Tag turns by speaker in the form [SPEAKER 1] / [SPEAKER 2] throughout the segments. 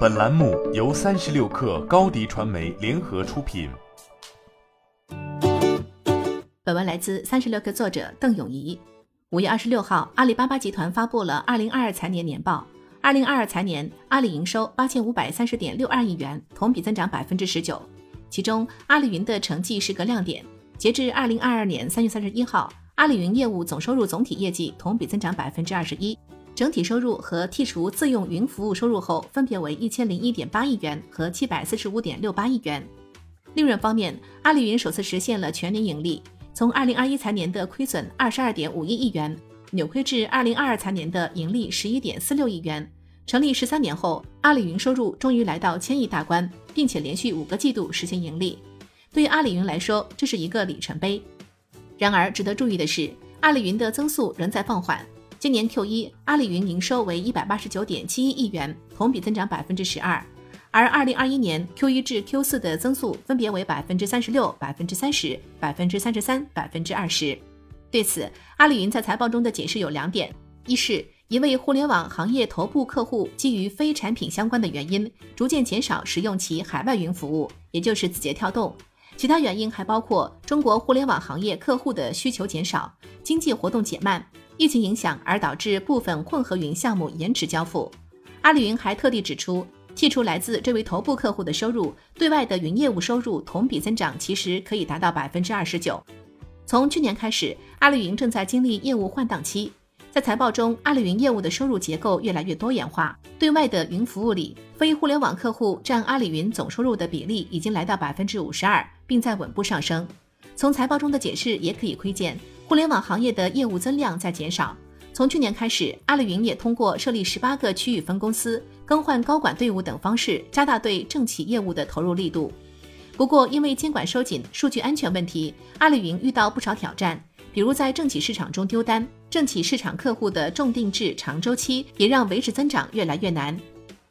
[SPEAKER 1] 本栏目由三十六氪高低传媒联合出品。
[SPEAKER 2] 本文来自三十六氪作者邓永怡。五月二十六号，阿里巴巴集团发布了二零二二财年年报。二零二二财年，阿里营收八千五百三十点六二亿元，同比增长百分之十九。其中，阿里云的成绩是个亮点。截至二零二二年三月三十一号，阿里云业务总收入总体业绩同比增长百分之二十一。整体收入和剔除自用云服务收入后，分别为一千零一点八亿元和七百四十五点六八亿元。利润方面，阿里云首次实现了全年盈利，从二零二一财年的亏损二十二点五一亿元扭亏至二零二二财年的盈利十一点四六亿元。成立十三年后，阿里云收入终于来到千亿大关，并且连续五个季度实现盈利。对于阿里云来说，这是一个里程碑。然而，值得注意的是，阿里云的增速仍在放缓。今年 Q 一，阿里云营收为一百八十九点七一亿元，同比增长百分之十二，而二零二一年 Q 一至 Q 四的增速分别为百分之三十六、百分之三十、百分之三十三、百分之二十。对此，阿里云在财报中的解释有两点：一是一位互联网行业头部客户基于非产品相关的原因，逐渐减少使用其海外云服务，也就是字节跳动；其他原因还包括中国互联网行业客户的需求减少、经济活动减慢。疫情影响而导致部分混合云项目延迟交付。阿里云还特地指出，剔除来自这位头部客户的收入，对外的云业务收入同比增长其实可以达到百分之二十九。从去年开始，阿里云正在经历业务换档期。在财报中，阿里云业务的收入结构越来越多元化，对外的云服务里，非互联网客户占阿里云总收入的比例已经来到百分之五十二，并在稳步上升。从财报中的解释也可以窥见。互联网行业的业务增量在减少。从去年开始，阿里云也通过设立十八个区域分公司、更换高管队伍等方式，加大对政企业务的投入力度。不过，因为监管收紧、数据安全问题，阿里云遇到不少挑战，比如在政企市场中丢单，政企市场客户的重定制、长周期也让维持增长越来越难。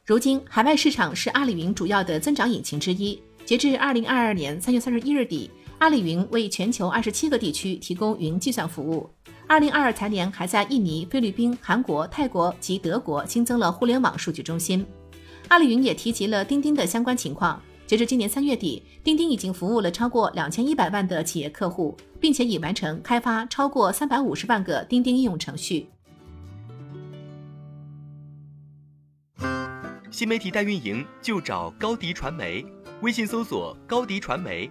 [SPEAKER 2] 如今，海外市场是阿里云主要的增长引擎之一。截至二零二二年三月三十一日底。阿里云为全球二十七个地区提供云计算服务。二零二二财年还在印尼、菲律宾、韩国、泰国及德国新增了互联网数据中心。阿里云也提及了钉钉的相关情况。截至今年三月底，钉钉已经服务了超过两千一百万的企业客户，并且已完成开发超过三百五十万个钉钉应用程序。
[SPEAKER 3] 新媒体代运营就找高迪传媒。微信搜索高迪传媒，